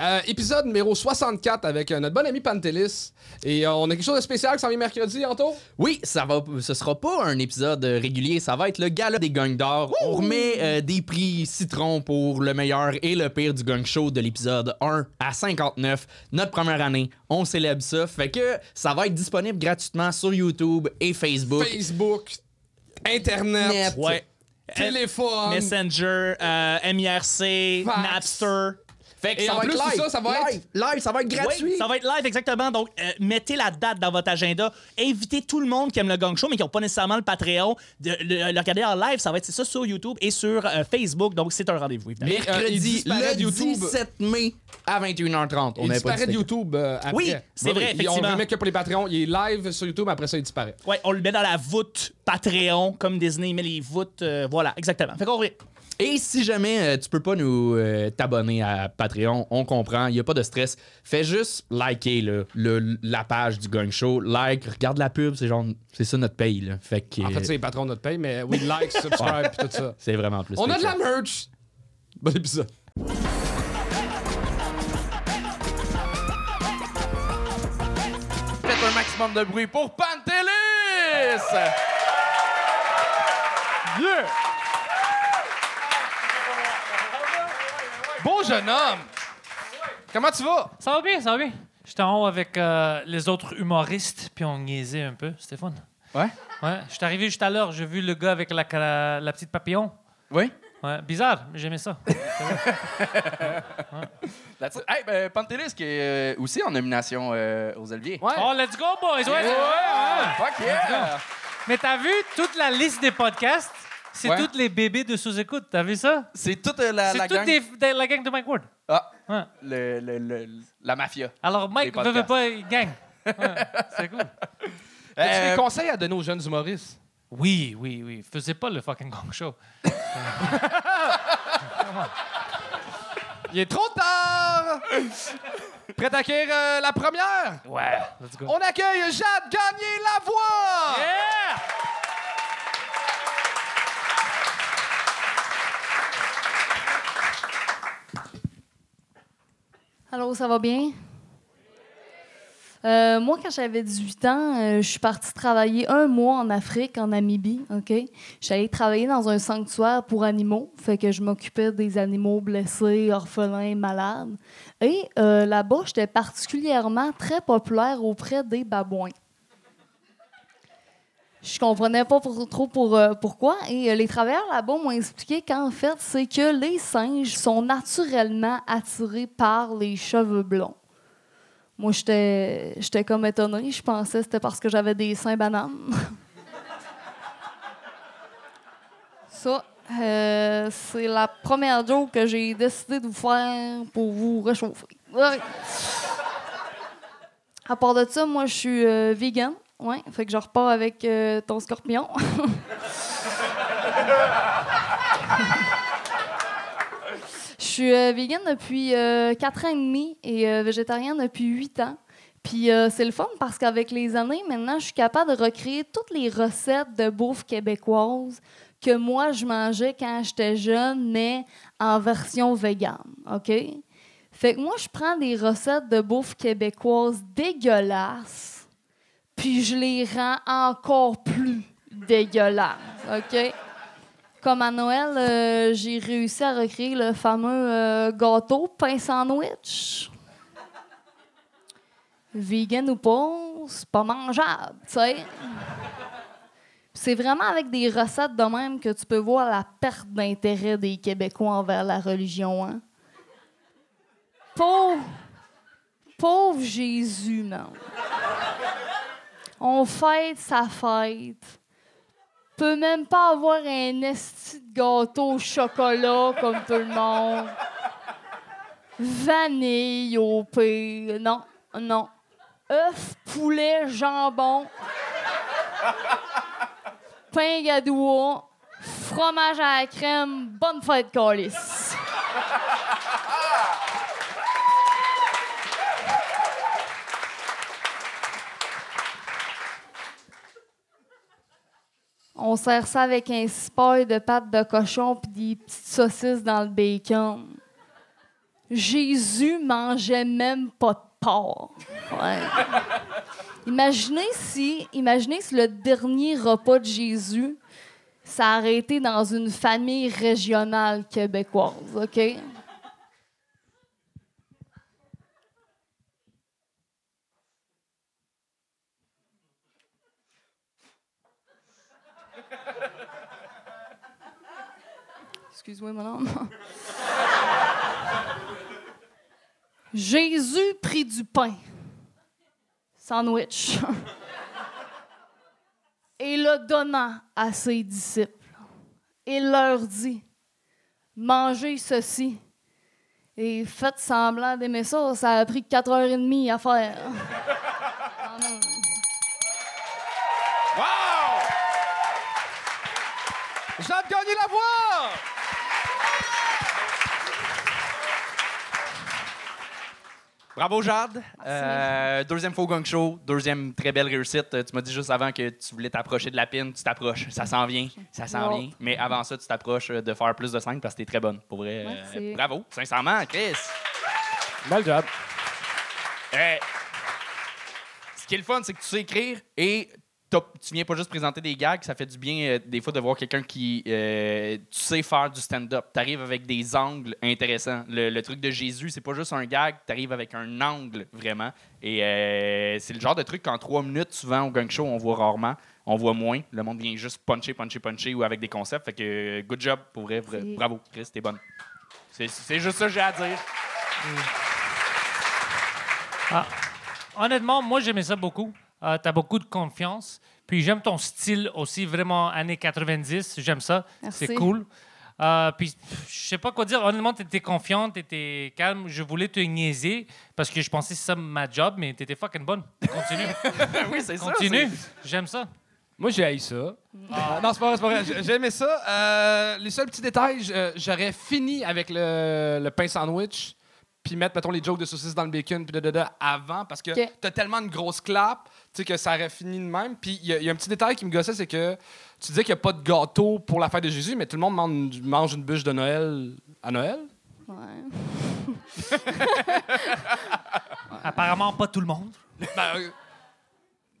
Euh, épisode numéro 64 avec euh, notre bon ami Pantelis. Et euh, on a quelque chose de spécial qui s'en vient mercredi, Anto? Oui, ça va, ce sera pas un épisode régulier, ça va être le gala des gangs d'or. On remet des prix citron pour le meilleur et le pire du gang show de l'épisode 1 à 59. Notre première année, on célèbre ça. Fait que ça va être disponible gratuitement sur YouTube et Facebook. Facebook, Internet, Net. Ouais. téléphone. Messenger, MIRC, Fax. Napster. Fait que Et ça en va plus être live. ça, ça va être- live. Ça va être gratuit. Oui, ça va être live, exactement. Donc, euh, mettez la date dans votre agenda. Invitez tout le monde qui aime le gang show, mais qui n'ont pas nécessairement le Patreon, de le, le regarder en live. Ça va être c'est ça sur YouTube et sur euh, Facebook. Donc, c'est un rendez-vous, évidemment. Euh, Mercredi, le de YouTube. 17 mai à 21h30. On il disparaît de YouTube euh, après. Oui, c'est vrai, il- On effectivement. le met que pour les Patreons. Il est live sur YouTube, après ça, il disparaît. Ouais, on le met dans la voûte Patreon, comme Disney met les voûtes. euh, voilà, exactement. Fait qu'on. Et si jamais euh, tu peux pas nous euh, t'abonner à Patreon, on comprend, il y a pas de stress. Fais juste liker là, le, la page du Gang Show, like, regarde la pub, c'est genre c'est ça notre paye là. Fait que En fait, c'est les patrons de notre paye, mais oui, like, subscribe, puis tout ça. c'est vraiment plus. On a de la merch. Bon épisode. Faites un maximum de bruit pour Pantelis. Yeah! Beau jeune homme! Comment tu vas? Ça va bien, ça va bien. J'étais en haut avec euh, les autres humoristes, puis on niaisait un peu. C'était fun. Ouais? Ouais, je suis arrivé juste à l'heure. J'ai vu le gars avec la, la, la petite papillon. Oui? Ouais, bizarre, mais j'aimais ça. It. Hey, ben, Pantelis qui est euh, aussi en nomination euh, aux Oliviers. Ouais. Oh, let's go, boys! Ouais, ouais. Fuck yeah! Mais t'as vu toute la liste des podcasts? C'est Ouais. tous les bébés de sous-écoute. T'as vu ça? C'est toute euh, la, C'est la toute gang. des- de la gang de Mike Ward. Ah, Ouais. le, le- le- la mafia. Alors, Mike Les veut, pas, il gagne. Ouais, c'est cool. As-tu Euh, des conseils à donner aux jeunes humoristes? Oui, oui, oui. Faisais pas le fucking gang show. Il est trop tard! Prêt à accueillir euh, la première? Ouais, let's go. On accueille Jade Gagné la voix! Yeah! Allô, ça va bien? Euh, moi, quand j'avais 18 ans, euh, je suis partie travailler un mois en Afrique, en Namibie, OK? J'allais travailler dans un sanctuaire pour animaux, fait que je m'occupais des animaux blessés, orphelins, malades. Et euh, là-bas, j'étais particulièrement très populaire auprès des babouins. Je comprenais pas trop euh, pourquoi. Et euh, les travailleurs là-bas m'ont expliqué qu'en fait, c'est que les singes sont naturellement attirés par les cheveux blonds. Moi, j'étais comme étonnée. Je pensais que c'était parce que j'avais des seins bananes. Ça, euh, c'est la première joke que j'ai décidé de vous faire pour vous réchauffer. À part de ça, moi, je suis vegan. Ouais, fait que je repars avec euh, ton scorpion. Je suis euh, vegan depuis euh, 4 ans et demi et euh, végétarienne depuis 8 ans. Puis euh, c'est le fun parce qu'avec les années, maintenant, je suis capable de recréer toutes les recettes de bouffe québécoise que moi, je mangeais quand j'étais jeune, mais en version végane. OK? Fait que moi, je prends des recettes de bouffe québécoise dégueulasses, puis je les rends encore plus dégueulasses. OK? Comme à Noël, euh, j'ai réussi à recréer le fameux euh, gâteau pain sandwich. Vegan ou pas, c'est pas mangeable, tu sais. C'est vraiment avec des recettes de même que tu peux voir la perte d'intérêt des Québécois envers la religion. Hein? Pauvre, pauvre Jésus, man. On fête sa fête peut même pas avoir un esti de gâteau au chocolat comme tout le monde. Vanille au pire. Non, non. œufs, poulet, jambon, pain gadois, fromage à la crème, bonne fête, calice. On sert ça avec un cipaille de pâte de cochon puis des petites saucisses dans le bacon. Jésus mangeait même pas de porc. Imaginez si, imaginez si le dernier repas de Jésus, été dans une famille régionale québécoise, OK? Excuse-moi, mon homme. Jésus prit du pain, sandwich, et le donna à ses disciples. Il leur dit Mangez ceci. Et faites semblant d'aimer ça, ça a pris 4h30 à faire. Wow! Jade gagné la voix! Bravo, Jade. Euh, deuxième faux gang show, deuxième très belle réussite. Tu m'as dit juste avant que tu voulais t'approcher de la pine, tu t'approches. Ça s'en vient, ça s'en Wow. vient. Mais avant ça, tu t'approches de faire plus de 5 parce que t'es très bonne. Pour vrai, euh, bravo, sincèrement, Chris. Bel job. Euh, ce qui est le fun, c'est que tu sais écrire et tu viens pas juste présenter des gags, ça fait du bien euh, des fois de voir quelqu'un qui euh, tu sais faire du stand-up. Tu arrives avec des angles intéressants. Le, le truc de Jésus, c'est pas juste un gag, tu arrives avec un angle vraiment. Et euh, c'est le genre de truc qu'en trois minutes, souvent au gang show, on voit rarement. On voit moins. Le monde vient juste puncher, puncher, puncher ou avec des concepts. Fait que good job pour vrai. Bravo, Chris, t'es bonne. C'est- C'est juste ça que j'ai à dire. Honnêtement, moi, j'aimais ça beaucoup. Euh, tu as beaucoup de confiance. Puis j'aime ton style aussi, vraiment années 90. J'aime ça. Merci. C'est cool. Euh, puis je sais pas quoi dire. Honnêtement, tu étais confiante, tu étais calme. Je voulais te niaiser parce que je pensais que c'est ça ma job, mais tu étais fucking bonne. Continue. oui, c'est ça. Continue. J'aime ça. Moi, j'ai haï ça. Euh, non, c'est pas vrai, c'est pas vrai. J'ai- J'ai aimé ça. Euh, les seuls petits détails, j'aurais fini avec le, le pain sandwich, puis mettre, mettons, les jokes de saucisses dans le bacon, puis de, de, de avant, parce que t'as tellement une grosse clap, tu sais, que ça aurait fini de même. Puis il y, a- il y a un petit détail qui me gossait, c'est que tu disais qu'il n'y a pas de gâteau pour la fête de Jésus, mais tout le monde mange, mange une bûche de Noël à Noël. Ouais. Apparemment, pas tout le monde. Ben, euh,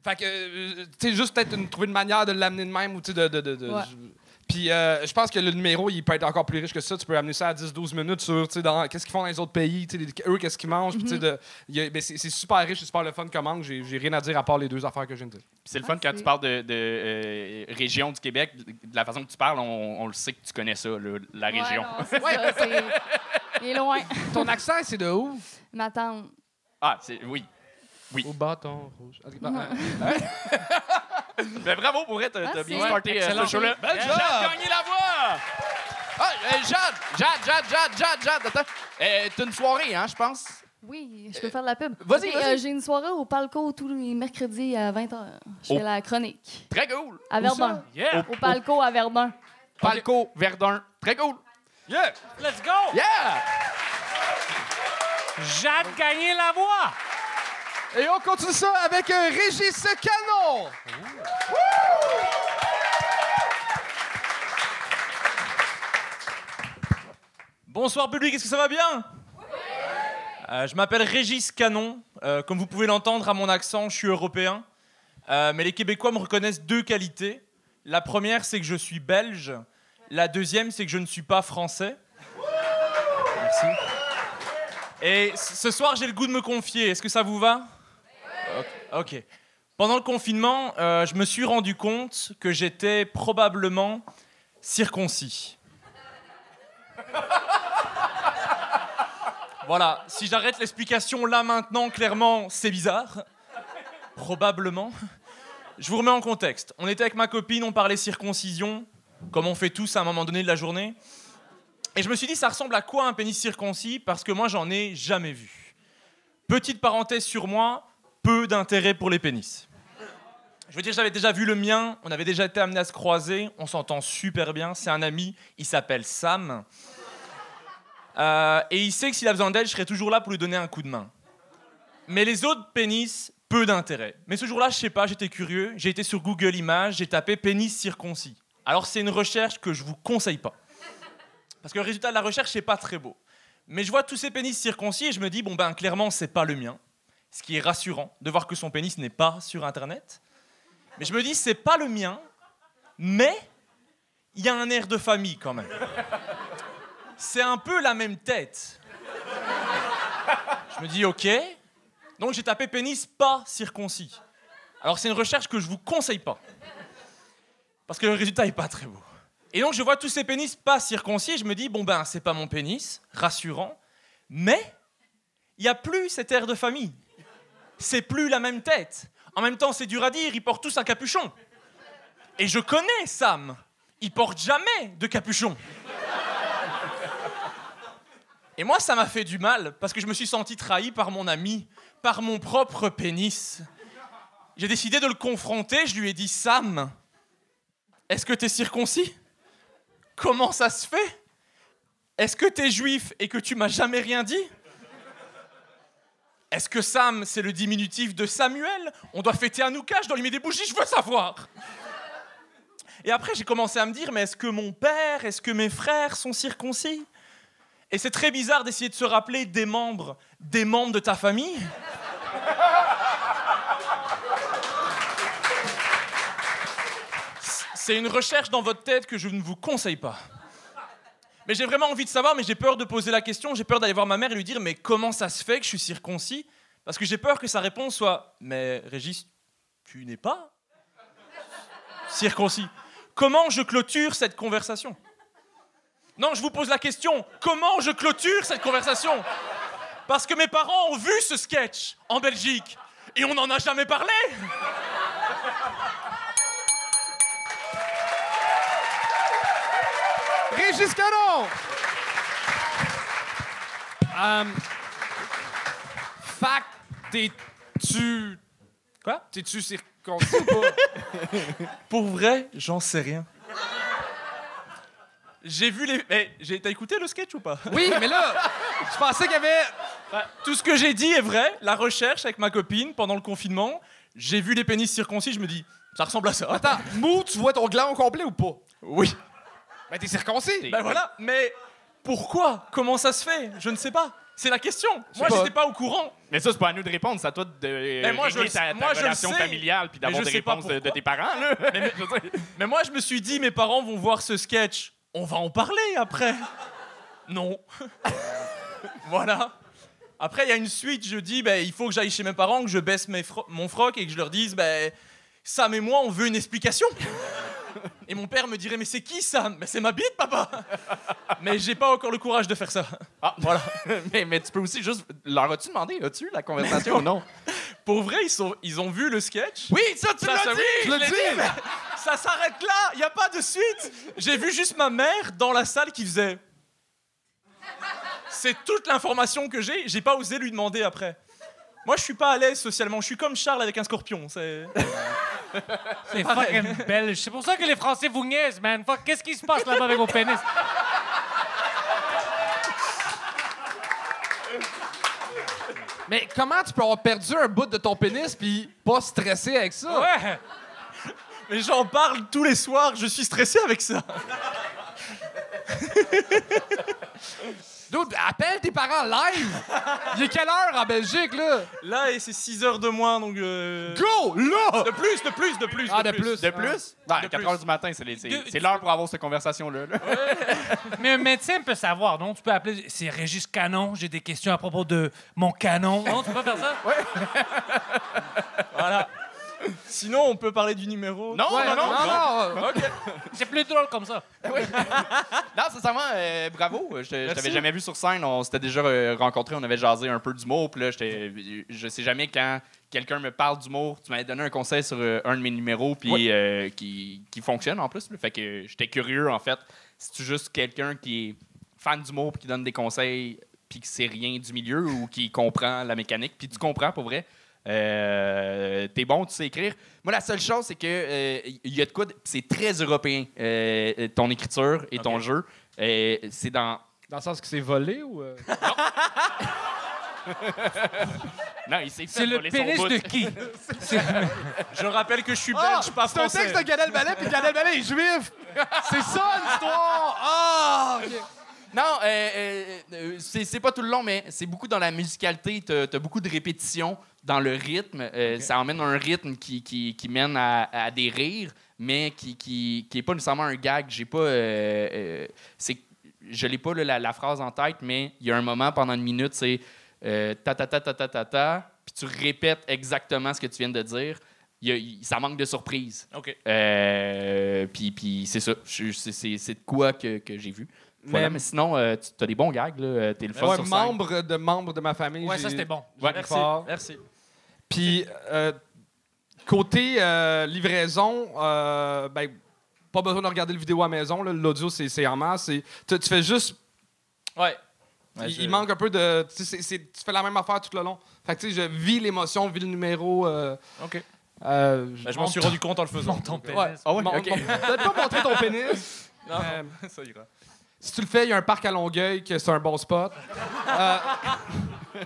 fait que, euh, tu sais, juste peut-être une- trouver une manière de l'amener de même ou, tu sais, de. de, de, de- Ouais. je- Puis, euh, je pense que le numéro, il peut être encore plus riche que ça. Tu peux amener ça à 10-12 minutes sur, tu sais, dans qu'est-ce qu'ils font dans les autres pays, tu sais, les- eux, qu'est-ce qu'ils mangent. a- ben, c'est c'est super riche, c'est super le fun comme angle. J'ai j'ai rien à dire à part les deux affaires que je viens de dire. Puis C'est le fun quand Merci. tu parles de, de, euh, région du Québec, de la façon que tu parles, on, on le sait que tu connais ça, le- la région. Ouais, non, c'est ça, c'est- Il est loin. Ton accent, c'est de où? Ma tante. Ah, c'est oui. Au bâton rouge. Ben, euh, Mais bravo pour t'as Merci. bien starté euh, ce show-là. Bel Euh, job! Jade gagné la voix! Ah, euh, Jade, Jade, Jade, Jade, Jade, Jade, attends. Euh, T'as une soirée, hein, je pense? Oui, je peux faire de la pub. vas-y, Ok, vas-y. euh, J'ai une soirée au Palco tous les mercredis à 20h. Je Oh. fais la chronique. Très cool. À Verdun. Yeah. Au Palco à Verdun. Palco, Verdun. Très cool. Yeah! Let's go. Yeah! Jade gagné la voix. Et on continue ça avec euh, Régis Canon! Bonsoir public, est-ce que ça va bien? Euh, Je m'appelle Régis Canon. Euh, comme vous pouvez l'entendre à mon accent, je suis européen. Euh, mais les Québécois me reconnaissent deux qualités. La première, c'est que je suis belge. La deuxième, c'est que je ne suis pas français. Merci. Et ce soir, j'ai le goût de me confier. Est-ce que ça vous va? Ok. Pendant le confinement, euh, je me suis rendu compte que j'étais probablement circoncis. Voilà, si j'arrête l'explication là maintenant, clairement, c'est bizarre. Probablement. Je vous remets en contexte. On était avec ma copine, on parlait circoncision, comme on fait tous à un moment donné de la journée. Et je me suis dit, ça ressemble à quoi un pénis circoncis? Parce que moi, j'en ai jamais vu. Petite parenthèse sur moi, peu d'intérêt pour les pénis. Je veux dire, j'avais déjà vu le mien, on avait déjà été amené à se croiser, on s'entend super bien, c'est un ami, il s'appelle Sam. Euh, et il sait que s'il a besoin d'aide, je serai toujours là pour lui donner un coup de main. Mais les autres pénis, peu d'intérêt. Mais ce jour-là, je sais pas, j'étais curieux, j'ai été sur Google Images, j'ai tapé pénis circoncis. Alors c'est une recherche que je vous conseille pas. Parce que le résultat de la recherche, c'est pas très beau. Mais je vois tous ces pénis circoncis et je me dis, bon ben clairement, c'est pas le mien. Ce qui est rassurant de voir que son pénis n'est pas sur Internet. Mais je me dis, c'est pas le mien, mais il y a un air de famille quand même. C'est un peu la même tête. Je me dis, ok. Donc j'ai tapé pénis pas circoncis. Alors c'est une recherche que je vous conseille pas. Parce que le résultat est pas très beau. Et donc je vois tous ces pénis pas circoncis et je me dis, bon ben c'est pas mon pénis, rassurant. Mais il y a plus cet air de famille. C'est plus la même tête. En même temps, c'est dur à dire, ils portent tous un capuchon. Et je connais Sam. Il porte jamais de capuchon. Et moi, ça m'a fait du mal parce que je me suis senti trahi par mon ami, par mon propre pénis. J'ai décidé de le confronter. Je lui ai dit Sam, est-ce que t'es circoncis? Comment ça se fait? Est-ce que t'es juif et que tu m'as jamais rien dit? Est-ce que Sam, c'est le diminutif de Samuel? On doit fêter Hanouka, je dois lui mettre des bougies, je veux savoir Et après, j'ai commencé à me dire, mais est-ce que mon père, est-ce que mes frères sont circoncis? Et c'est très bizarre d'essayer de se rappeler des membres, des membres de ta famille. C'est une recherche dans votre tête que je ne vous conseille pas. Mais j'ai vraiment envie de savoir, mais j'ai peur de poser la question, j'ai peur d'aller voir ma mère et lui dire mais comment ça se fait que je suis circoncis? Parce que j'ai peur que sa réponse soit mais Régis, tu n'es pas circoncis. Comment je clôture cette conversation? Non, je vous pose la question, comment je clôture cette conversation? Parce que mes parents ont vu ce sketch en Belgique et on n'en a jamais parlé Régis Canon! Um, fact, t'es-tu. Quoi? T'es-tu circoncis ou pas? Pour vrai, j'en sais rien. J'ai vu les. Mais j'ai- t'as écouté le sketch ou pas? Oui, mais là, je pensais qu'il y avait. Tout ce que j'ai dit est vrai. La recherche avec ma copine pendant le confinement, j'ai vu les pénis circoncis, je me dis, ça ressemble à ça. Attends, Mou, tu vois ton gland au complet ou pas? Oui. Ben, t'es circoncis. Ben voilà. Mais pourquoi? Comment ça se fait? Je ne sais pas. C'est la question. Moi, j'étais pas au courant. Mais ça, c'est pas à nous de répondre, c'est à toi de Mais moi, je régler ta, ta moi, relation familiale puis d'avoir des réponses de, tes parents. Là. Mais moi, je me suis dit, mes parents vont voir ce sketch. On va en parler après. Non. voilà. Après, il y a une suite. Je dis, ben, il faut que j'aille chez mes parents, que je baisse mes fro- mon froc et que je leur dise, ben, Sam et moi, on veut une explication. Et mon père me dirait, mais c'est qui Sam Ben, c'est ma bite, papa. Mais j'ai pas encore le courage de faire ça. Ah, voilà. mais, mais tu peux aussi juste. Leur as-tu demandé, as-tu la conversation ou non? Pour vrai, ils, sont, ils ont vu le sketch. Oui, ça, tu Ça, l'as ça, dit! je l'ai l'ai dit. mais ça s'arrête là, il n'y a pas de suite. J'ai vu juste ma mère dans la salle qui faisait. C'est toute l'information que j'ai, j'ai pas osé lui demander après. Moi, je suis pas à l'aise socialement, je suis comme Charles avec un scorpion. C'est... C'est fucking belge. C'est pour ça que les Français vous niaisent, man. Fuck, qu'est-ce qui se passe là-bas avec vos pénis? Mais comment tu peux avoir perdu un bout de ton pénis puis pas stresser avec ça? Ouais. Mais j'en parle tous les soirs, je suis stressé avec ça. Dude, appelle tes parents live! Il est quelle heure en Belgique, là? Là, et c'est 6 heures de moins, donc. euh, Go! Là! De plus, de plus, de plus. Ah, de plus. De plus? De 4 plus. heures du matin, c'est les- c'est De- c'est l'heure pour avoir cette conversation-là. là. Mais un médecin peut savoir, non? Tu peux appeler. C'est Régis Canon, j'ai des questions à propos de mon canon. Non, tu peux pas faire ça? Voilà. Sinon, on peut parler du numéro. Non, Ouais, non, non, non. non. C'est plus drôle comme ça. Non, sincèrement, euh, bravo. Je, je t'avais jamais vu sur scène. On s'était déjà euh, rencontrés, on avait jasé un peu d'humour. Puis là, j'étais- je sais jamais quand quelqu'un me parle d'humour. Tu m'avais donné un conseil sur euh, un de mes numéros puis euh, qui, qui fonctionne en plus. là. Fait que j'étais curieux, en fait. Si tu juste quelqu'un qui est fan d'humour puis qui donne des conseils puis qui sait rien du milieu ou qui comprend la mécanique, puis tu comprends pour vrai. Euh, t'es bon, tu sais écrire. Moi, la seule chose, c'est que euh, il y a de quoi. de- C'est très européen, euh, ton écriture et ton jeu. Euh, c'est dans. Dans le sens que c'est volé ou. euh? Non, il s'est C'est le pénis de qui? Je rappelle que je suis belge, pas C'est un texte de Gad Elmaleh, puis Gad Elmaleh est juif! C'est ça l'histoire! Ah! Non, euh, euh, c'est c'est pas tout le long, mais c'est beaucoup dans la musicalité. T'as as beaucoup de répétitions dans le rythme. Euh, Ça emmène un rythme qui, qui, qui mène à, à des rires, mais qui, qui, qui est pas nécessairement un gag. J'ai pas. euh, euh, c'est je l'ai pas là, la, la phrase en tête, mais il y a un moment pendant une minute, c'est euh, ta ta ta ta ta ta ta, puis tu répètes exactement ce que tu viens de dire. Il y a- il- ça manque de surprise. OK. Euh, puis, puis c'est ça. C'est- C'est c'est de quoi que, que j'ai vu. Voilà, mais, Mais- sinon, euh, tu as des bons gags. là. T'es le fun Ouais, sur scène. membre de membre de ma famille. Ouais, ça, c'était bon. Merci. fort. Merci. Puis, euh, côté euh, livraison, euh, ben, pas besoin de regarder le vidéo à la maison. là. L'audio, c'est c'est en masse. C'est- Tu, tu fais juste. Ouais. il, Ouais, je- il manque un peu de. Tu, sais, c'est- c'est- tu fais la même affaire tout le long. Fait que, tu sais, je vis l'émotion, vis le numéro. euh, OK. euh, Bah, je m'en suis rendu compte en le faisant. Ton pénis. Ouais. Ah ouais, Mon- ok. mon- Peut-être pas montrer ton pénis. Non, Euh, ça ira. Si tu le fais, il y a un parc à Longueuil, que c'est un bon spot. Euh,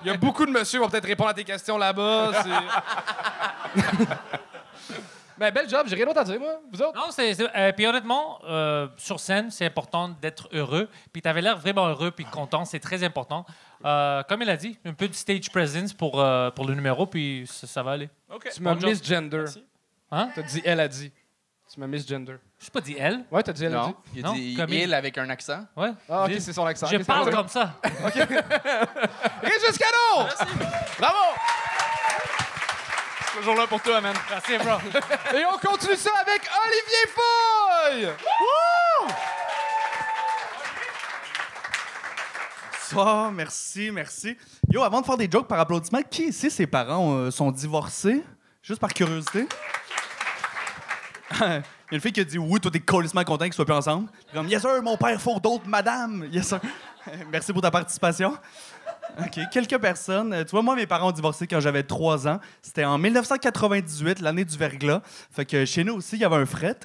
Il y a beaucoup de monsieur qui vont peut-être répondre à tes questions là-bas. Mais bel job, j'ai rien d'autre à dire, moi. Vous autres? Non, c'est. c'est- euh, puis honnêtement, euh, sur scène, c'est important d'être heureux. Puis tu avais l'air vraiment heureux puis content. C'est très important. Euh, comme il a dit, un peu de stage presence pour, euh, pour le numéro, puis ça, ça va aller. OK. Tu m'as misgender. Hein? T'as dit elle a dit. Tu m'as misgender. Je pas dit elle. Ouais, t'as dit elle. Non, il a Non, dit comme il il- avec un accent. Ouais. Ah, ok, Je- c'est son accent. Je Ok, c'est parle comme ça. Régis Cano! Bravo! Toujours là pour toi, man. Merci, bro. Et on continue ça avec Olivier Foy! Ça, merci, merci. Yo, avant de faire des jokes par applaudissement, qui ici, ses parents euh, sont divorcés? Juste par curiosité. Il y a une fille qui a dit oui, toi t'es colissement content qu'ils soient plus ensemble. Comme yes sir, mon père faut d'autres madame. Yes sir. Merci pour ta participation. OK, quelques personnes. Euh, Tu vois, moi, mes parents ont divorcé quand j'avais 3 ans. C'était en 1998, l'année du verglas. Fait que chez nous aussi, il y avait un fret.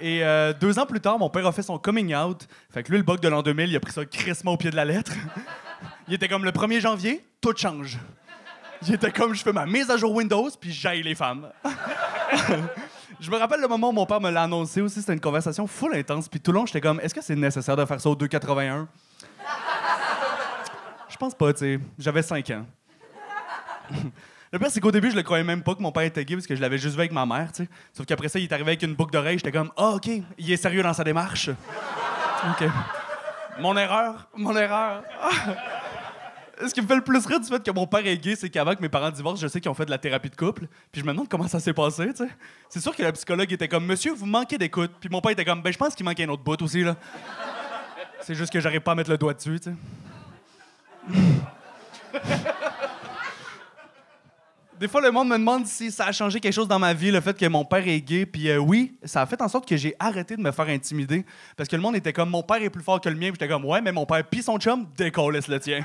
Et euh, deux ans plus tard, mon père a fait son coming out. Fait que lui, le bug de l'an 2000, il a pris ça crissement au pied de la lettre. il était comme le 1er janvier, tout change. Il était comme je fais ma mise à jour Windows, puis j'aille les femmes. Je me rappelle le moment où mon père me l'a annoncé aussi. C'était une conversation full intense. Puis tout le long, j'étais comme est-ce que c'est nécessaire de faire ça au 2,81 Je pense pas, tu sais. J'avais 5 ans. Le pire, c'est qu'au début, je le croyais même pas que mon père était gay parce que je l'avais juste vu avec ma mère, tu sais. Sauf qu'après ça, il est arrivé avec une boucle d'oreille. J'étais comme, ah, OK, il est sérieux dans sa démarche. OK. Mon erreur, mon erreur. Ce qui me fait le plus rire du fait que mon père est gay, c'est qu'avant que mes parents divorcent, je sais qu'ils ont fait de la thérapie de couple. Puis je me demande comment ça s'est passé. C'est sûr que la psychologue était comme, monsieur, vous manquez d'écoute. Puis mon père était comme, ben, je pense qu'il manque un autre bout aussi, là. C'est juste que j'arrive pas à mettre le doigt dessus. Des fois, le monde me demande si ça a changé quelque chose dans ma vie, le fait que mon père est gay. Puis euh, oui, ça a fait en sorte que j'ai arrêté de me faire intimider. Parce que le monde était comme, mon père est plus fort que le mien. Puis j'étais comme, ouais, mais mon père pis son chum, décolle le tien.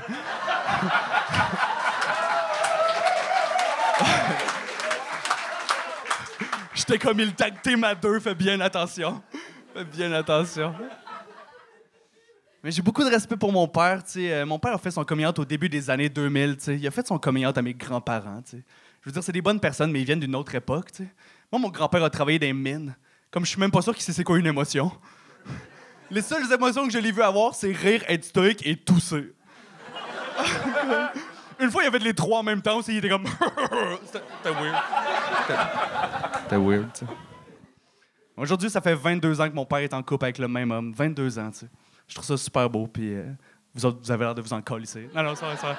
j'étais comme, il tag team à deux, fais bien attention. Fais bien attention. Mais j'ai beaucoup de respect pour mon père. tu sais. Euh, mon père a fait son coming out au début des années 2000. tu sais. Il a fait son coming out à mes grands-parents. Je veux dire, c'est des bonnes personnes, mais ils viennent d'une autre époque. tu sais. Moi, mon grand-père a travaillé dans les mines. Comme je suis même pas sûr qu'il sait c'est quoi une émotion. Les seules émotions que je l'ai vu avoir, c'est rire, être stoïque et tousser. une fois, il y avait les trois en même temps aussi. Il était comme. C'était weird. C'était- weird, tu sais. Aujourd'hui, ça fait 22 ans que mon père est en couple avec le même homme. 22 ans, tu sais. Je trouve ça super beau, puis euh, vous autres, vous avez l'air de vous en colisser. Non, non, c'est vrai, c'est vrai.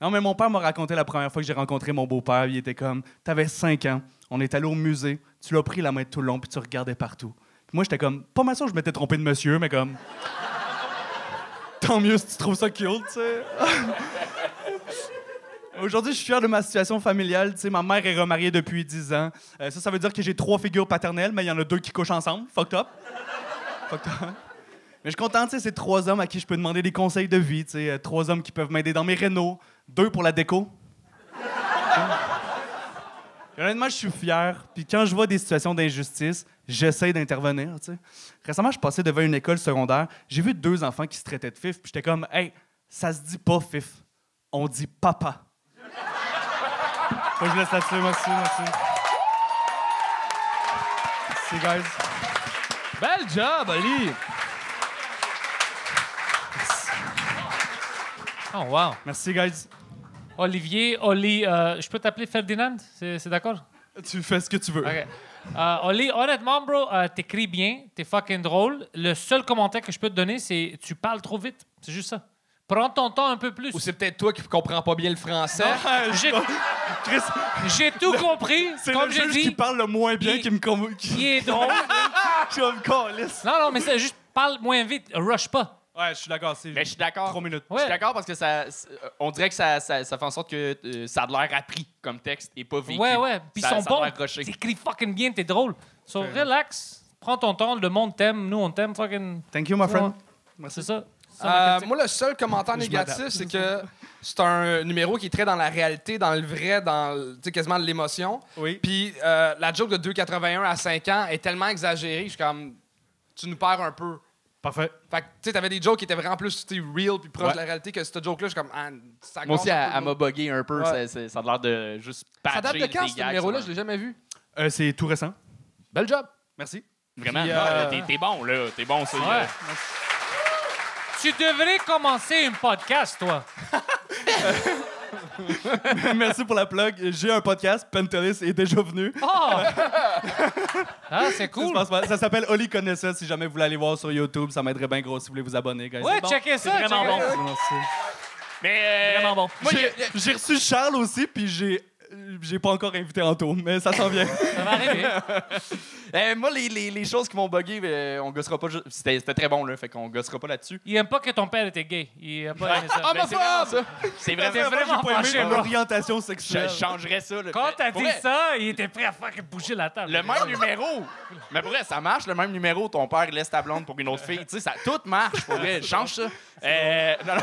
Non, mais mon père m'a raconté la première fois que j'ai rencontré mon beau-père. Il était comme, t'avais 5 ans, on est allé au musée, tu l'as pris la main tout le long, puis tu regardais partout. Puis moi, j'étais comme, pas mal sûr je m'étais trompé de monsieur, mais comme, tant mieux si tu trouves ça cute, tu sais. Aujourd'hui, je suis fier de ma situation familiale. Tu sais, ma mère est remariée depuis 10 ans. Euh, ça, ça veut dire que j'ai trois figures paternelles, mais il y en a deux qui couchent ensemble. Fucked up. Fucked up. Mais je suis content, tu sais, c'est trois hommes à qui je peux demander des conseils de vie. Tu sais, euh, trois hommes qui peuvent m'aider dans mes rénaux, deux pour la déco. Honnêtement, je suis fier. Puis quand je vois des situations d'injustice, j'essaie d'intervenir. tu sais. Récemment, je passais devant une école secondaire. J'ai vu deux enfants qui se traitaient de fif. Puis j'étais comme, hey, ça se dit pas fif. On dit papa. Faut que je laisse là-dessus. Merci, merci. Merci, guys. Bel job, Oli! Oh, wow. Merci, guys. Olivier, Oli, euh, je peux t'appeler Ferdinand? C'est d'accord? Tu fais ce que tu veux. OK. Euh, Oli, honnêtement, bro, euh, t'écris bien, t'es fucking drôle. Le seul commentaire que je peux te donner, c'est tu parles trop vite. C'est juste ça. Prends ton temps un peu plus. Ou c'est peut-être toi qui comprends pas bien le français. J'ai Chris, j'ai tout compris. c'est Comme le j'ai juge dit, qui parle le moins bien il- qui me convainc. Qui... est drôle. Je me calisse. non, non, mais c'est juste parle moins vite. Rush pas. Ouais, je suis d'accord. C'est Mais je suis d'accord. Trois minutes. Je suis Ouais. d'accord parce que ça, euh, on dirait que ça, ça, ça fait en sorte que euh, ça a de l'air appris comme texte et pas vécu. Ouais, ouais. Puis ils sont bons. T'écris fucking bien, t'es drôle. So, relax. Prends ton temps. Le monde t'aime. Nous, on t'aime. Fucking. Thank you, my friend. C'est ça. C'est ça, ma Euh, moi, le seul commentaire négatif, c'est que c'est un numéro qui est très dans la réalité, dans le vrai, dans le- tu sais, quasiment de l'émotion. Oui. Puis euh, la joke de 2,81 à 5 ans est tellement exagérée, je suis comme. Tu nous perds un peu. Parfait. Fait que, tu sais, t'avais des jokes qui étaient vraiment plus real puis proches Ouais. de la réalité que cette joke-là, je suis comme. Ah, ça Moi aussi, elle, m'a bugué un peu. Ouais. Ça, c'est- ça a l'air de juste patcher Ça date de quand, ce numéro-là? Je l'ai jamais vu. Euh, c'est tout récent. Bel job. Merci. Vraiment, euh, t'es- bon, là. T'es bon, ça. Ouais. Tu devrais commencer un podcast, toi. Merci pour la plug. J'ai un podcast. Pentelis est déjà venu. Oh! ah, c'est Ça se cool. passe. Ça s'appelle Oli connaît ça. Si jamais vous voulez aller voir sur YouTube, ça m'aiderait bien gros si vous voulez vous abonner, guys. Ouais, Bon? checkez ça. vraiment checkez bon. ça. Merci. Mais. euh, Vraiment bon. Moi, J'ai- reçu Charles aussi, puis j'ai euh, j'ai pas encore invité Anto, mais ça s'en vient. Ça va arriver. euh, moi, les, les, les choses qui m'ont bugué, euh, on gossera pas. C'était c'était très bon, là. Fait qu'on gossera pas là-dessus. Il aime pas que ton père était gay. Il aime pas aimé ça. Ben, c'est vraiment ça. C'est T'es vraiment vraiment J'ai pas aimé l'orientation sexuelle. je changerais ça. là. Quand t'as dit vrai, ça, il était prêt à faire bouger la table. Le même numéro. Mais pour vrai, ça marche, le même numéro. Ton père laisse ta blonde pour une autre fille. Tu sais, ça, tout marche. Pour vrai, change ça. Euh, non, non.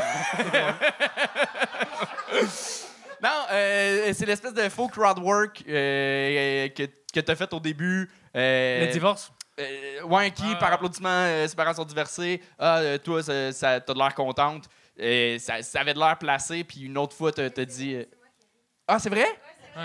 Non, euh, c'est l'espèce de faux crowd work euh, que, que t'as fait au début. Euh, Le divorce? euh, ouais, qui, Ah. par applaudissement, euh, ses parents sont divorcés. Ah, euh, toi, ça, ça- t'as de l'air contente. Ça, ça avait de l'air placé, puis une autre fois, t'as t'as dit. euh, Ah, c'est vrai?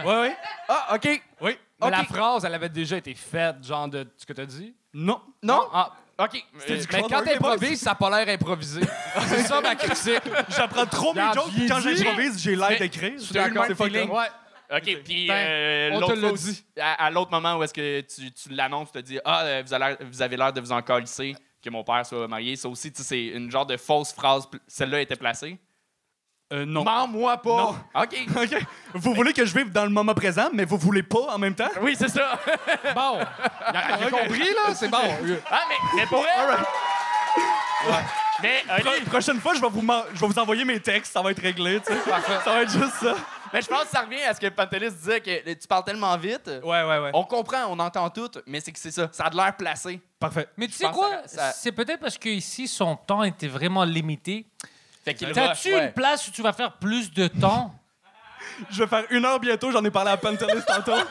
Ouais, ouais. Ah, OK. Oui. Mais Ok. la phrase, elle avait déjà été faite, genre de ce que t'as dit? Non. Non? Ah, OK. C'était Euh, du mais quand t'improvises, ça n'a pas l'air improvisé. c'est ça ma critique. J'apprends trop mes Regarde, jokes, puis il quand dit- j'improvise, j'ai l'air Mais- d'écrire. Je suis d'accord. C'est fucked up. Ouais. OK, puis Ben, euh, on te l'autre l'a fois dit. aussi, à, à l'autre moment où est-ce que tu, tu l'annonces, tu te dis Ah, euh, vous, avez l'air- vous avez l'air de vous en calisser que mon père soit marié. Ça aussi, tu sais, c'est une genre de fausse phrase. pl- Celle-là était placée. Euh, non. Mens-moi pas. Non. OK. OK. Vous voulez que je vive dans le moment présent, mais vous voulez pas en même temps? Oui, c'est ça. Bon, j'ai compris, là, c'est bon. ah, mais, mais pour elle. Mais, Oli, Pro- prochaine fois, je vais, vous man- je vais vous envoyer mes textes, ça va être réglé, tu sais. Ça va être juste ça. mais je pense que ça revient à ce que Pantelis disait que tu parles tellement vite. Ouais, ouais, ouais. On comprend, on entend tout, mais c'est que c'est ça. Ça a de l'air placé. Parfait. Mais tu Je sais quoi? que ça- C'est peut-être parce qu'ici, son temps était vraiment limité. Fait qu'il T'as-tu rush, ouais. une place où tu vas faire plus de temps? Je vais faire une heure bientôt, j'en ai parlé à Pantelis tantôt.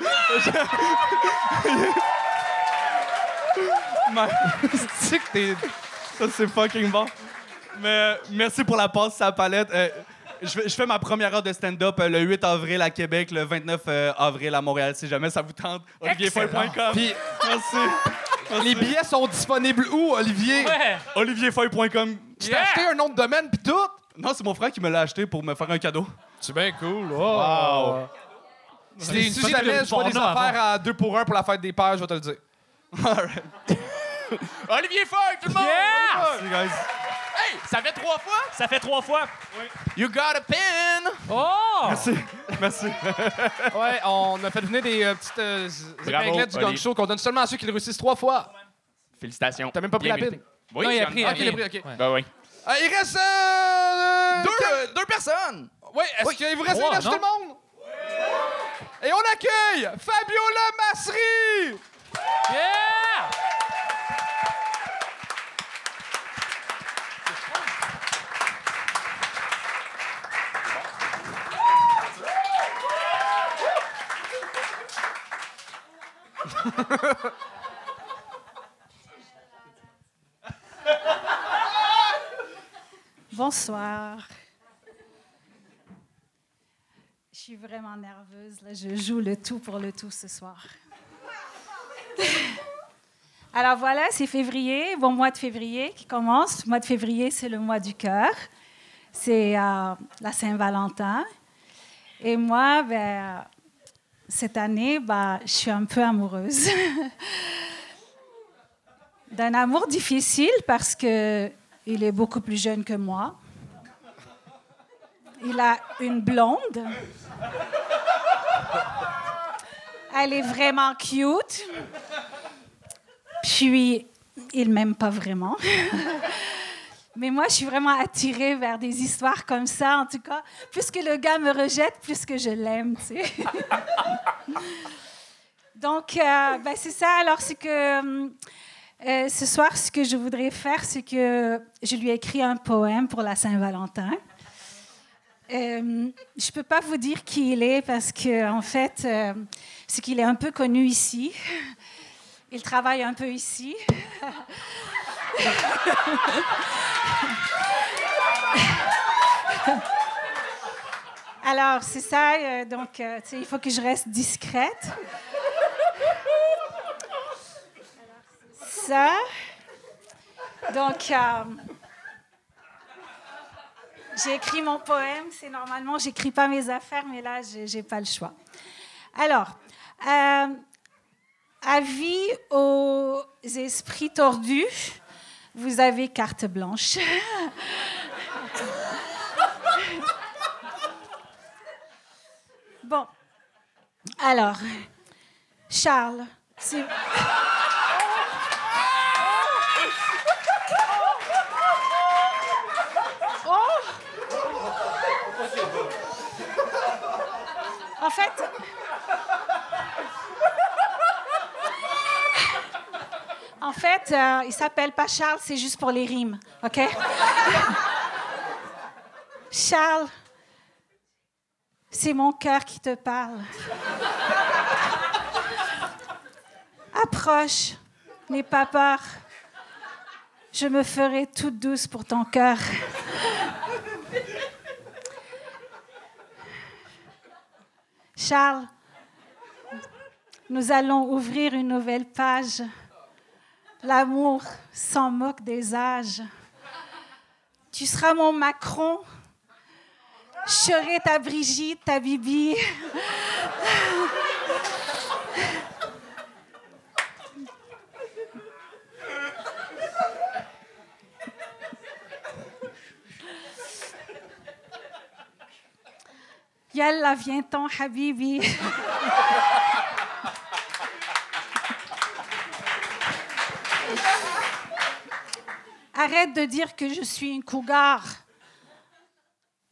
Sais que t'es. Ça, c'est fucking bon. Mais euh, merci pour la passe, sa palette. Euh, je, fais- je fais ma première heure de stand-up euh, le 8 avril à Québec, le 29 euh, avril à Montréal, si jamais ça vous tente. olivierfoy.com. Puis Merci. les billets sont disponibles où, Olivier? Ouais! olivierfoy.com. Tu t'as acheté un nom de domaine puis tout? Non, c'est mon frère qui me l'a acheté pour me faire un cadeau. C'est bien cool. Wow. Si, si jamais je vois des affaires à 2 pour 1 pour la fête des pères, je vais te le dire. Olivier Foy, tout le monde! Merci, guys. Hey, ça fait trois fois? Ça fait trois fois. You got a pin! Oh! Merci. Merci. Ouais, on a fait venir des euh, petites euh, Bravo, épinglettes du Oli. gang show qu'on donne seulement à ceux qui le réussissent trois fois. Félicitations. T'as même pas pris Bien la pine? Oui, Non, il a pris, Ah, il a ok, il a pris. ok. Ouais. Ben oui. Euh, il reste. euh, Deux, personnes! Oui, est-ce Oui. qu'il vous reste une tout le monde? Et on accueille Fabiola Massery! Yeah! Bonsoir. Je suis vraiment nerveuse. Je joue le tout pour le tout ce soir. Alors voilà, c'est février, bon mois de février qui commence. Le mois de février, c'est le mois du cœur. c'est euh, la Saint-Valentin. Et moi, ben, cette année, bah, je suis un peu amoureuse. D'un amour difficile parce que il est beaucoup plus jeune que moi. Il a une blonde. Elle est vraiment cute. Puis, il m'aime pas vraiment. Mais moi, je suis vraiment attirée vers des histoires comme ça, en tout cas. Plus que le gars me rejette, plus que je l'aime, tu sais. Donc, euh, ben, c'est ça. Alors, c'est que euh, ce soir, ce que je voudrais faire, c'est que je lui ai écrit un poème pour la Saint-Valentin. Euh, je ne peux pas vous dire qui il est parce que, en fait, euh, c'est qu'il est un peu connu ici. Il travaille un peu ici. Alors, c'est ça. euh, donc, euh, il faut que je reste discrète. Ça. Donc, j'ai écrit mon poème. C'est normalement, j'écris pas mes affaires, mais là, j'ai pas le choix. Alors, euh, avis aux esprits tordus, vous avez carte blanche. bon, alors, Charles, c'est. En fait. En fait, euh, il s'appelle pas Charles, c'est juste pour les rimes, OK? Charles, c'est mon cœur qui te parle. Approche, n'aie pas peur. Je me ferai toute douce pour ton cœur. Charles, nous allons ouvrir une nouvelle page. L'amour s'en moque des âges. Tu seras mon Macron. Je serai ta Brigitte, ta Bibi. Yalla, viens-t'en, Habibi. Arrête de dire que je suis une cougar.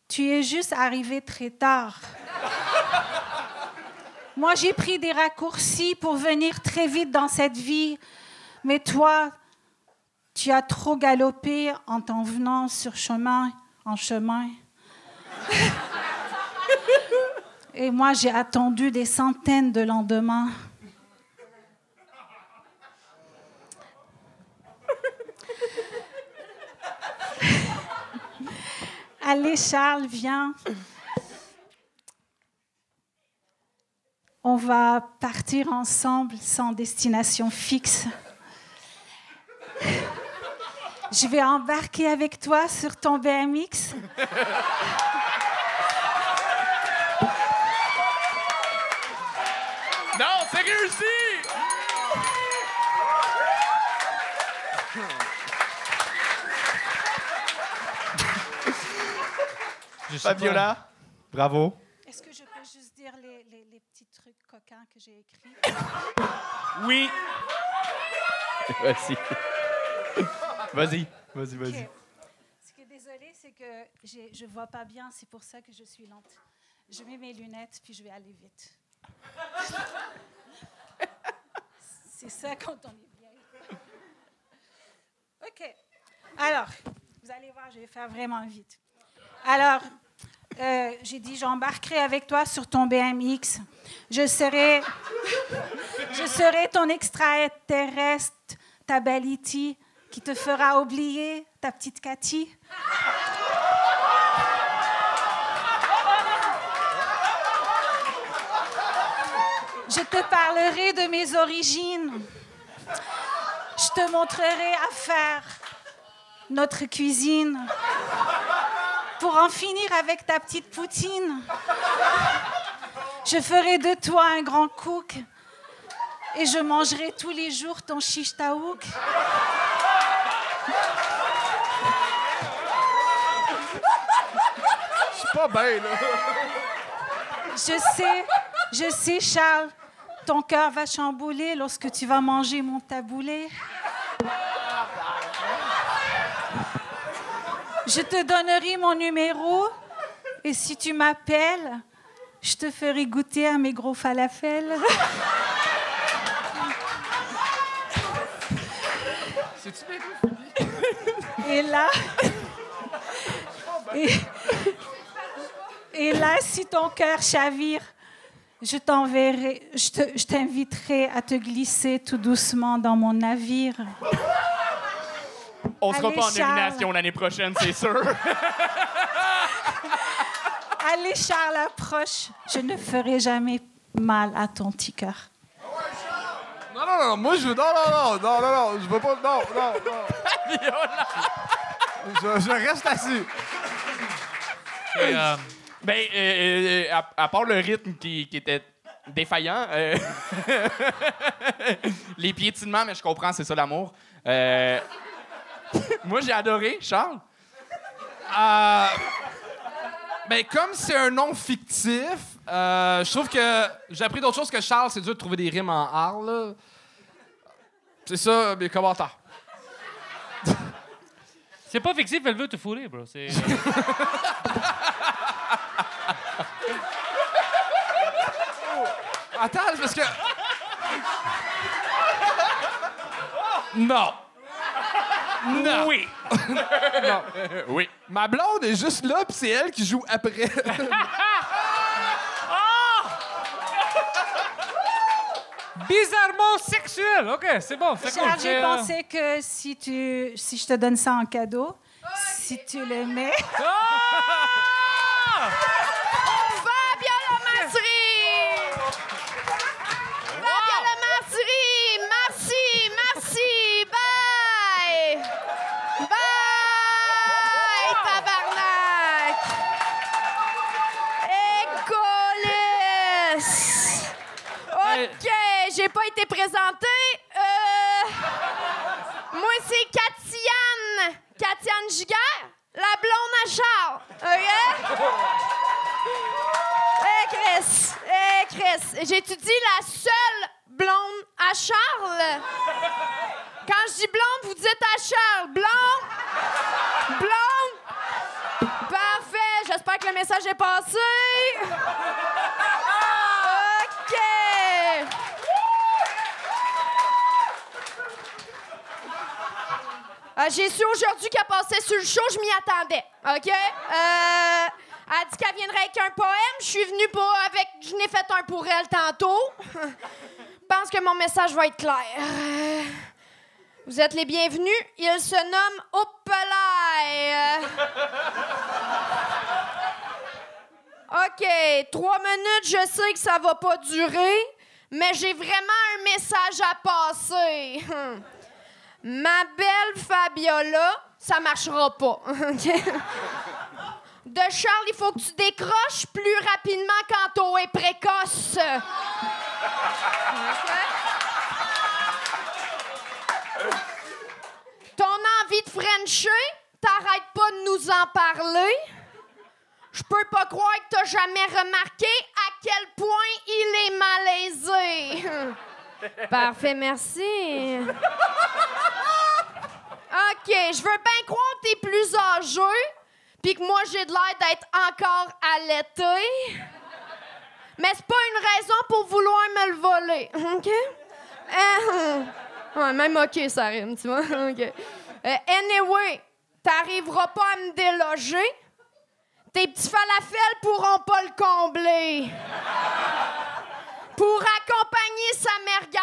Tu es juste arrivé très tard. Moi, j'ai pris des raccourcis pour venir très vite dans cette vie. Mais toi, tu as trop galopé en t'en venant sur chemin, en chemin. Et moi, j'ai attendu des centaines de lendemains. Allez, Charles, viens. On va partir ensemble sans destination fixe. Je vais embarquer avec toi sur ton BMX. Non, c'est réussi! Fabiola, bravo. Est-ce que je peux juste dire les, les- les petits trucs coquins que j'ai écrits? Oui. Vas-y. Vas-y, vas-y, vas-y. Ok. Ce qui est désolé, c'est que j'ai- je vois pas bien, c'est pour ça que je suis lente. Je mets mes lunettes, puis je vais aller vite. C'est ça quand on est vieille. OK. Alors, vous allez voir, je vais faire vraiment vite. Alors, euh, j'ai dit, j'embarquerai avec toi sur ton BMX. Je serai, je serai ton extraterrestre, ta belle qui te fera oublier ta petite Cathy. Je te parlerai de mes origines. Je te montrerai à faire notre cuisine. pour en finir avec ta petite poutine. Je ferai de toi un grand cook et je mangerai tous les jours ton shish taouk. C'est pas bien, là. Je sais, je sais, Charles, ton cœur va chambouler lorsque tu vas manger mon taboulé. Je te donnerai mon numéro et si tu m'appelles, je te ferai goûter à mes gros falafels. Et là, et, et là, si ton cœur chavire, je t'enverrai, je te- je t'inviterai à te glisser tout doucement dans mon navire. On sera Allez, pas en Charles. nomination l'année prochaine, c'est sûr. Allez, Charles, approche. Je ne ferai jamais mal à ton petit cœur. Non, non, non, moi, je veux. Non, non, non, non, non, non, je veux pas. Non, non, non. je, je reste assis. Et, euh, Ben, euh, euh, à, à part le rythme qui, qui était défaillant, euh, les piétinements, mais je comprends, c'est ça l'amour. Moi, j'ai adoré, Charles. Euh, ben, comme c'est un nom fictif, je trouve que j'ai appris d'autres choses que Charles, c'est dur de trouver des rimes en art, là. C'est ça, mes commentaires. c'est pas fictif, elle veut te fourrer, bro. C'est... Attends, parce que. Non. Non. Oui. oui. Ma blonde est juste là, puis c'est elle qui joue après. Bizarrement sexuel. OK, c'est bon. C'est cool. Charles, j'ai euh, pensé que si, tu, si je te donne ça en cadeau, si tu le mets Masserie! Fabiola Masserie! Merci, merci! Bye! Bye! Tabarnak! Écolisse! OK, j'ai pas été présentée. Euh, moi, c'est Katiane. Katiane Giguère, la blonde à Charles. OK? Eh, Chris! Eh, Chris! J'étudie la seule blonde à Charles. Quand je dis blonde, vous dites à Charles. Blonde? Blonde? Parfait. J'espère que le message est passé. OK. Euh, J'ai su aujourd'hui qu'elle passait sur le show, je m'y attendais. OK? Euh, elle dit qu'elle viendrait avec un poème. Je suis venue pour avec. Je n'ai fait un pour elle tantôt. Je pense que mon message va être clair. Vous êtes les bienvenus. Il se nomme Opelay. OK, trois minutes, je sais que ça va pas durer, mais j'ai vraiment un message à passer. Ma belle Fabiola, ça marchera pas. De Charles, il faut que tu décroches plus rapidement quand t'eau est précoce. Ton envie de Frencher, t'arrêtes pas de nous en parler. Je peux pas croire que t'as jamais remarqué à quel point il est malaisé. Parfait, merci. OK, je veux bien croire que t'es plus âgé, que moi, j'ai de l'air d'être encore allaité. Mais c'est pas une raison pour vouloir me le voler, OK? Euh, même OK, ça tu vois? OK. Euh, anyway, t'arriveras pas à me déloger. Tes petits falafels pourront pas le combler. Pour accompagner sa merguez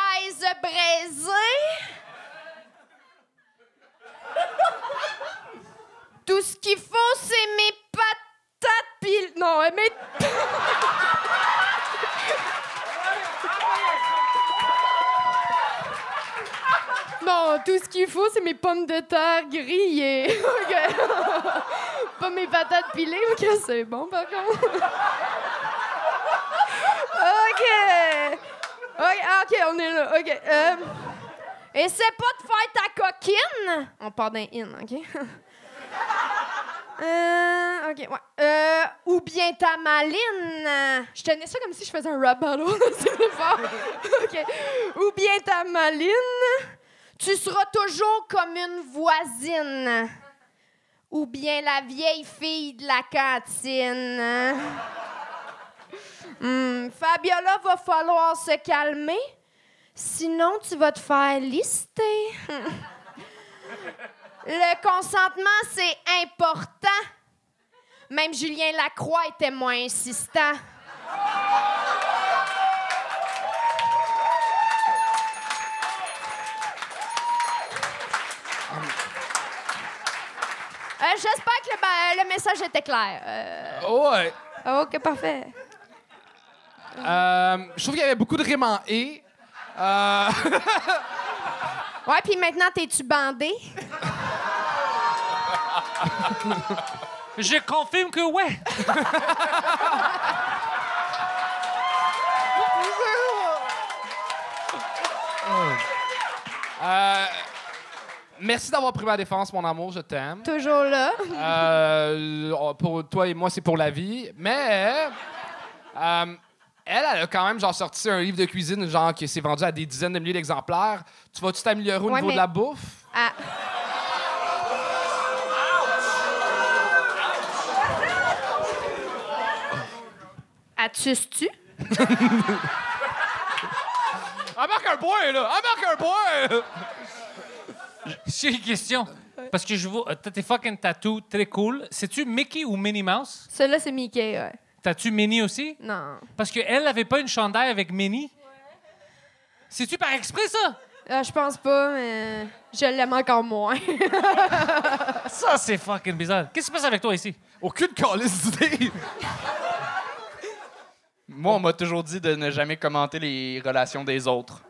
braisée, tout ce qu'il faut, c'est mes patates pis... Non, mes... Non, tout ce qu'il faut, c'est mes pommes de terre grillées. OK. pas mes patates pilées, que c'est bon, par contre? OK. OK, ah, OK, on est là. OK. Euh, essaie pas de faire ta coquine? On part d'un in, OK? Euh, OK, ouais. Euh, ou bien ta maline. Je tenais ça comme si je faisais un rap battle. C'est. OK. Ou bien ta maline. Tu seras toujours comme une voisine. Ou bien la vieille fille de la cantine. Hmm, Fabiola, va falloir se calmer. Sinon, tu vas te faire lister. Le consentement, c'est important. Même Julien Lacroix était moins insistant. Euh, J'espère que le, message était clair. Euh, Ouais. OK, parfait. Euh, je trouve qu'il y avait beaucoup de rimes en et. Ouais, puis maintenant, t'es-tu bandé? Je confirme que ouais. euh, merci d'avoir pris ma défense, mon amour, je t'aime. Toujours là. Euh, pour toi et moi, c'est pour la vie. Mais euh, elle, elle a quand même genre sorti un livre de cuisine genre qui s'est vendu à des dizaines de milliers d'exemplaires. Tu vas-tu t'améliorer au Ouais, niveau mais- de la bouffe? Ah. As-tu-tu? Embarque un point, là! Embarque un point! J'ai une question. Parce que je vois, euh, t'as tes fucking tattoos très cool. C'est-tu Mickey ou Minnie Mouse? Celui-là, c'est Mickey, ouais. T'as-tu Minnie aussi? Non. Parce qu'elle n'avait pas une chandail avec Minnie. C'est-tu par exprès, ça? Ah, je pense pas, mais je l'aime encore moins. Ça, c'est fucking bizarre. Qu'est-ce qui se passe avec toi ici? Aucune calice d'idée! Moi, on m'a toujours dit de ne jamais commenter les relations des autres.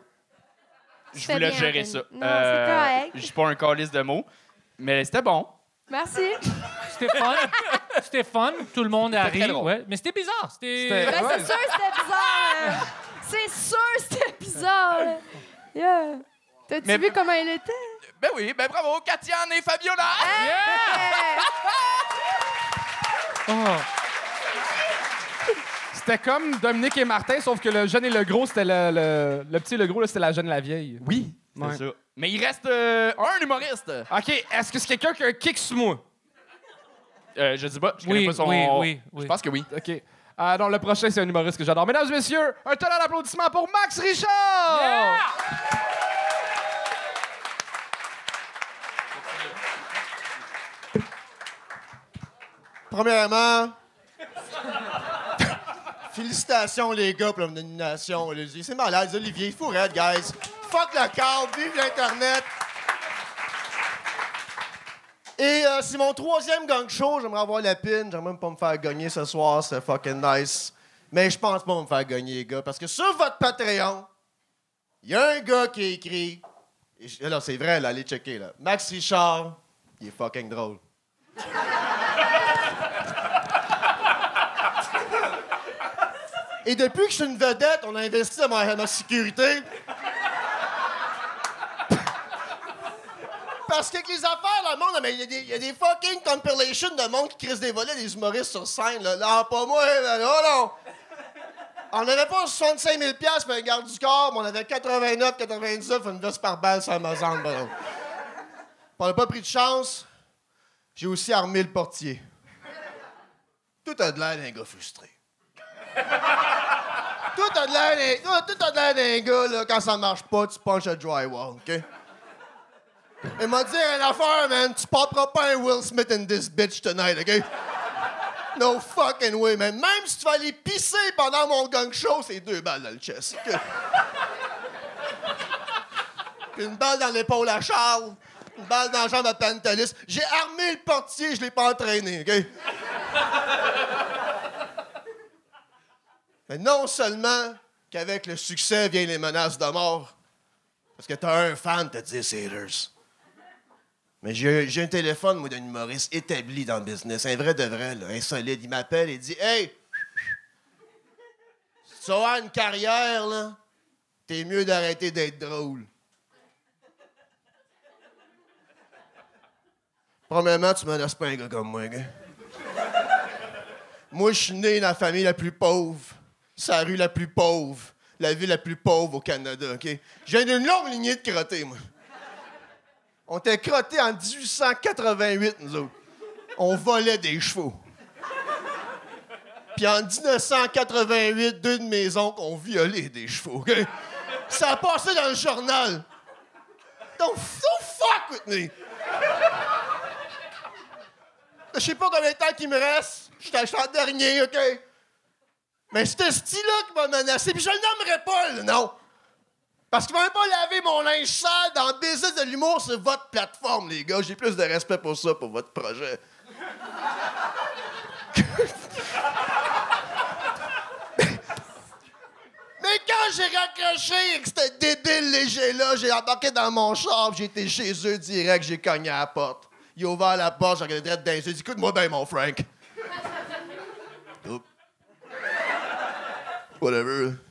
Je voulais bien, gérer Anthony. ça. Non, c'est correct. Je suis pas un calice de mots, mais c'était bon. Merci. C'était fun. c'était fun. Tout le monde a ri. très drôle. Ouais. Mais c'était bizarre. C'était... Ben, Ouais. c'est sûr que c'était bizarre. C'est sûr que c'était bizarre. là. Yeah. T'as-tu Mais- vu comment il était? Ben oui, ben bravo, Katiane et Fabiola! Hey! Oh. C'était comme Dominique et Martin, sauf que le jeune et le gros, c'était le, le, le petit et le gros, là, c'était la jeune et la vieille. Oui, Ouais. ça. Mais il reste euh, un humoriste. OK, est-ce que c'est quelqu'un qui a un kick sous moi? Euh, je dis pas, je connais Oui, pas son... oui, oui, oui. Je pense que oui. OK. Ah non, le prochain, c'est un humoriste que j'adore. Mesdames et messieurs, un tonnerre d'applaudissements pour Max Richard! Premièrement, félicitations les gars pour la nomination. C'est malade, Olivier. Fourette, guys. Fuck la carte, vive l'Internet. Et euh, c'est mon troisième gang show. J'aimerais avoir la pine. J'aimerais même pas me faire gagner ce soir. C'est fucking nice. Mais je pense pas me faire gagner, gars. Parce que sur votre Patreon, il y a un gars qui a écrit. et Là, c'est vrai, là, allez checker. Là. Max Richard, il est fucking drôle. Et depuis que je suis une vedette, on a investi dans ma sécurité. Parce qu'avec les affaires, le monde, mais il y, a des- fucking compilations de monde qui crisse des volets des humoristes sur scène. Là, Là, pas moi, là, oh non! On n'avait pas 65 000 pour un garde du corps, mais on avait 89, 99 une veste par balle sur Amazon. On n'a pas pris de chance. J'ai aussi armé le portier. Tout a de l'air d'un gars frustré. Tout a de l'air d'un gars, là, quand ça marche pas, tu punches le drywall, OK? Il m'a dit une affaire, man, tu porteras pas un Will Smith in this bitch tonight, OK? No fucking way, man. Même si tu vas aller pisser pendant mon gang show, c'est deux balles dans le chest, une balle dans l'épaule à Charles, une balle dans la jambe à Pantelis. J'ai armé le portier, je l'ai pas entraîné, OK? Mais non seulement qu'avec le succès viennent les menaces de mort, parce que t'as un fan, t'as 10 haters. Mais j'ai un téléphone, moi, d'un humoriste établi dans le business, un vrai de vrai, là, un solide. Il m'appelle et dit Hey, tu avoir une carrière, là, t'es mieux d'arrêter d'être drôle. Premièrement, tu menaces pas un gars comme moi, gars. Moi, je suis né dans la famille la plus pauvre, sa rue la plus pauvre, la ville la plus pauvre au Canada, OK? J'ai une longue lignée de crottés, moi. On était crottés en 1888, nous autres. On volait des chevaux. Puis en 1988, deux de mes oncles ont violé des chevaux, OK? Ça a passé dans le journal. Don't, don't fuck with me! Je sais pas combien de temps qu'il me reste. Je suis en dernier, OK? Mais c'est ce style-là qui m'a menacé. Puis je le nommerai pas, le nom. Parce qu'il va même pas laver mon linge sale dans le business de l'humour sur votre plateforme, les gars. J'ai plus de respect pour ça, pour votre projet. Mais quand j'ai raccroché avec ce débile léger-là, j'ai embarqué dans mon char, j'ai été chez eux direct, j'ai cogné à la porte. Il a ouvert la porte, j'ai regardé direct dans les yeux, dit Écoute-moi bien, mon Frank. Whatever.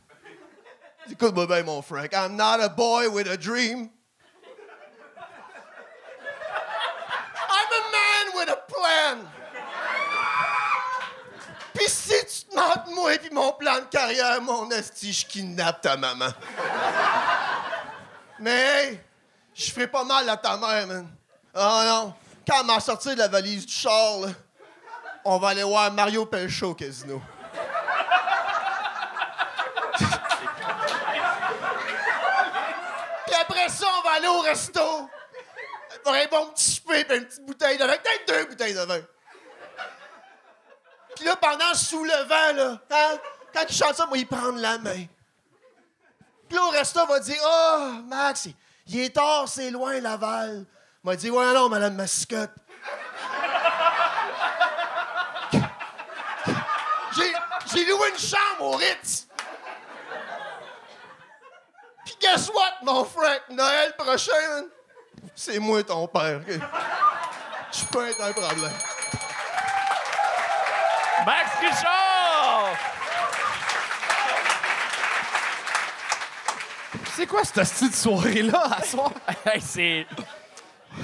Écoute-moi bien, mon Frank. I'm not a boy with a dream. I'm a man with a plan. Pis si tu te moques de moi et mon plan de carrière, mon esti, je kidnappe ta maman. Mais hey, je ferai pas mal à ta mère, man. Oh non. Quand elle m'a sorti de la valise du char, on va aller voir Mario Pelcho au casino. Après ça, on va aller au resto. Pour un bon petit souper puis une petite bouteille de vin. Peut-être deux bouteilles de vin. Puis là, pendant soulevant, là, hein, quand il chante ça, moi, il prend la main. Puis là, au resto, va dire Oh, Max, il est tard, c'est loin, Laval. M'a dit Ouais, non, Madame Mascotte. J'ai loué une chambre au Ritz. Puis guess what, mon Frank? Noël prochain, c'est moi ton père. ok? Je peux être un problème. Max Richard! C'est quoi cette petite soirée-là à soir? Hey, c'est.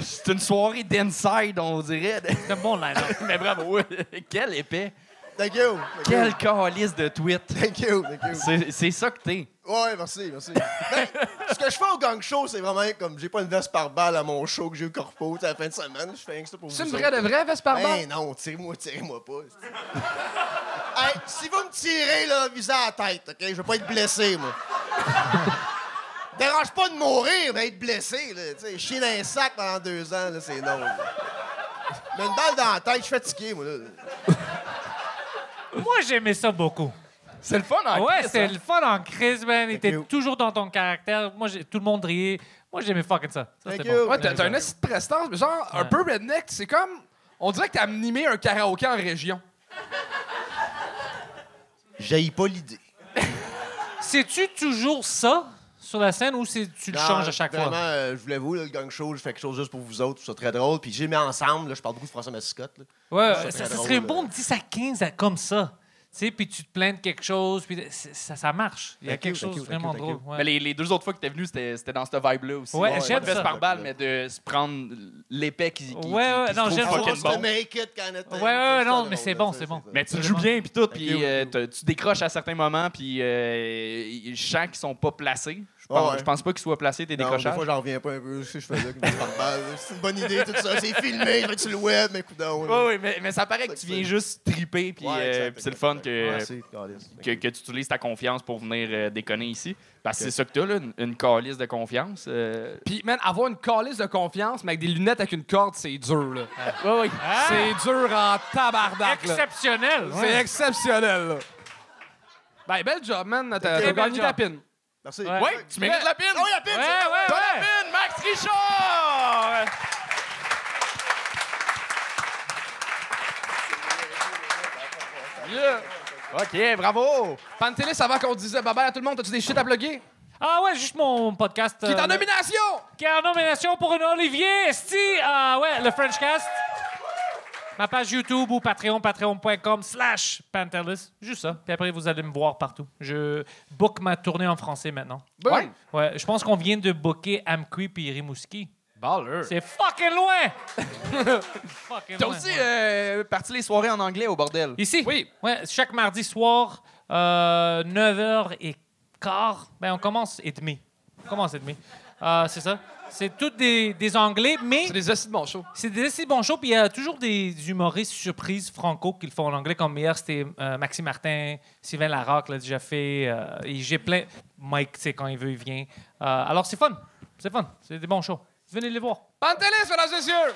C'est une soirée d'inside, on dirait. C'est un bon line-up. Mais bravo, quel épais. Thank you. Thank Quel calice de tweet. Thank you. Thank you. C'est c'est ça que t'es. Ouais, merci, merci. Ben, ce que je fais au gang show, c'est vraiment comme j'ai pas une veste par balle à mon show que j'ai eu corpo à la fin de semaine. Je fais rien que ça pour vous. C'est une autres. vraie de vraie veste par balle? Ben non, tirez-moi, tirez-moi pas. hey, si vous me tirez, là, visez à la tête, OK? Je veux pas être blessé, moi. Dérange pas de mourir, mais être blessé, là. Tu sais, chier dans un sac pendant deux ans, là, c'est non. là. Mais une balle dans la tête, je suis fatigué, moi, là. Moi, j'aimais ça beaucoup. C'est le fun en ouais, Christ, c'est hein? le fun en crise, man. Il était you. toujours dans ton caractère. Moi, j'ai- tout le monde riait. Moi, j'aimais fucking ça. ça Thank c'était you. bon. Ouais, t'as t'as un esti de prestance, mais genre, un Ouais. peu redneck, c'est comme. On dirait que t'as animé un karaoké en région. J'haïs pas l'idée. C'est-tu toujours ça sur la scène ou c'est- tu le Non, changes à chaque vraiment, fois? euh, je voulais vous, là, le gang show, je fais quelque chose juste pour vous autres, je trouve ça très drôle. Puis j'ai mis ensemble, là, je parle beaucoup de François Mascotte. là. Ouais, ça, très ça drôle, serait là. bon de 10 à 15 à- comme ça. Tu sais, puis tu te plains de quelque chose, puis ça, ça marche. Il y a Thank quelque chose de vraiment drôle. ouais. Mais les, les deux autres fois que t'es venu, c'était c'était dans cette vibe-là aussi. Ouais, Pas j'aime de par balle, mais de se prendre l'épée qui, qui, Ouais, qui- ouais, qui se non, trouve j'aime ça. fucking Just bon. to make it kind of thing. Ouais, ouais, non, mais c'est bon, c'est bon. Mais tu joues bien puis tout, puis euh, tu décroches à certains moments, puis je sens qu'ils sont pas placés. Je pense, Ouais, ouais. je pense pas qu'ils soient placés tes Non, des décrochages. fois, j'en reviens pas un peu. Si je fais là, que je parle mal. C'est une bonne idée, tout ça. C'est filmé, je vais être sur le web, mais coudoncs. Oui, oui, mais, mais ça paraît que tu que viens juste triper, puis Ouais, euh, c'est le fun que, que, que tu utilises ta confiance pour venir euh, déconner ici. Parce que c'est ça que t'as, là, une, une calice de confiance. euh. Puis, man, avoir une calice de confiance, mais avec des lunettes avec une corde, c'est dur, là. Ouais, ouais. Ah! C'est dur en tabarnak, là. Exceptionnel! C'est exceptionnel, là. Ben, bel job, man. T'as gagné ta pin. Merci. Ouais. Ouais, tu mérites la pine! Oh, la pine! Ouais, ouais, T'as la pine, Max Richard! Yeah. OK, bravo! Pantelis, avant qu'on disait bye bye à tout le monde, as-tu des shit à plugger? Ah ouais, juste mon podcast. Qui est en euh, nomination! qui est en nomination pour un Olivier. Esti, ah ouais, le Frenchcast. Ma page YouTube ou Patreon, patreon.com slash Pantelis. Juste ça. Puis après, vous allez me voir partout. Je book ma tournée en français maintenant. Ouais. Ouais, je pense qu'on vient de booker Amqui puis Rimouski. Baller. C'est fucking loin! fucking T'as loin, aussi ouais. euh, parti les soirées en anglais au bordel. Ici? Oui. Ouais, chaque mardi soir, euh, 9h15, ben on commence et demi. On commence et demi. Euh, c'est ça. C'est tous des, des Anglais, mais C'est des acides de bon show. c'est des assez bons shows. Puis il y a toujours des humoristes surprises franco qui le font en anglais. Comme hier, c'était euh, Maxime Martin, Sylvain Larocque l'a déjà fait. euh, et j'ai plein. Mike, tu sais, quand il veut, il vient. Euh, alors c'est fun. C'est fun. C'est des bons shows. Venez les voir. Pantelis, mesdames et messieurs!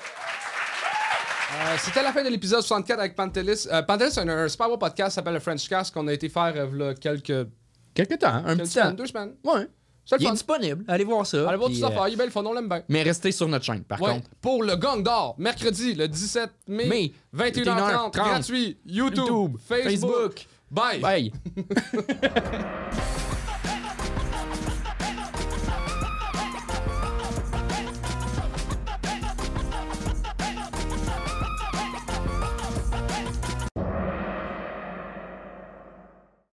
Euh, C'était la fin de l'épisode 64 avec Pantelis. Euh, Pantelis, c'est un, un super beau podcast qui s'appelle le French Cast qu'on a été faire euh, quelques, Quelque temps, un quelques petit semaines, temps. deux semaines. Ouais. Il est fun. disponible. Allez voir ça. Allez voir tout ça euh, faire. Il est belle, on l'aime bien. Mais restez sur notre chaîne, par Ouais. contre. Pour le Gang d'Or, mercredi, le 17 mai, Mai, 21h30, 21h30, gratuit, YouTube, YouTube, Facebook. Facebook. Bye. Bye.